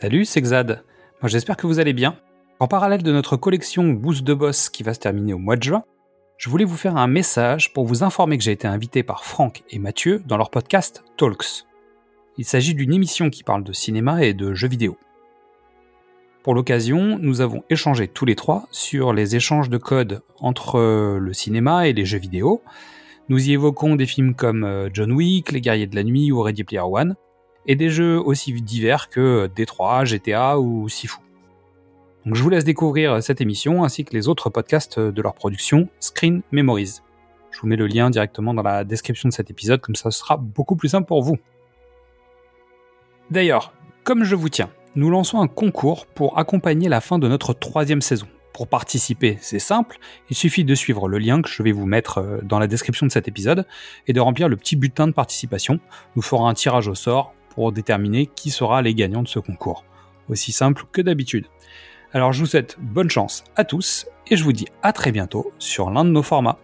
Salut, c'est Xad. Moi j'espère que vous allez bien. En parallèle de notre collection Boost de Boss qui va se terminer au mois de juin, je voulais vous faire un message pour vous informer que j'ai été invité par Franck et Mathieu dans leur podcast Talks. Il s'agit d'une émission qui parle de cinéma et de jeux vidéo. Pour l'occasion, nous avons échangé tous les trois sur les échanges de code entre le cinéma et les jeux vidéo. Nous y évoquons des films comme euh, John Wick, Les Guerriers de la Nuit ou Ready Player One, et des jeux aussi divers que D3, GTA ou Sifu. Donc je vous laisse découvrir cette émission ainsi que les autres podcasts de leur production Screen Memories. Je vous mets le lien directement dans la description de cet épisode, comme ça sera beaucoup plus simple pour vous. D'ailleurs, comme je vous tiens, nous lançons un concours pour accompagner la fin de notre troisième saison. Pour participer, c'est simple, il suffit de suivre le lien que je vais vous mettre euh, dans la description de cet épisode et de remplir le petit bulletin de participation. Nous ferons un tirage au sort pour déterminer qui sera les gagnants de ce concours. Aussi simple que d'habitude. Alors je vous souhaite bonne chance à tous et je vous dis à très bientôt sur l'un de nos formats.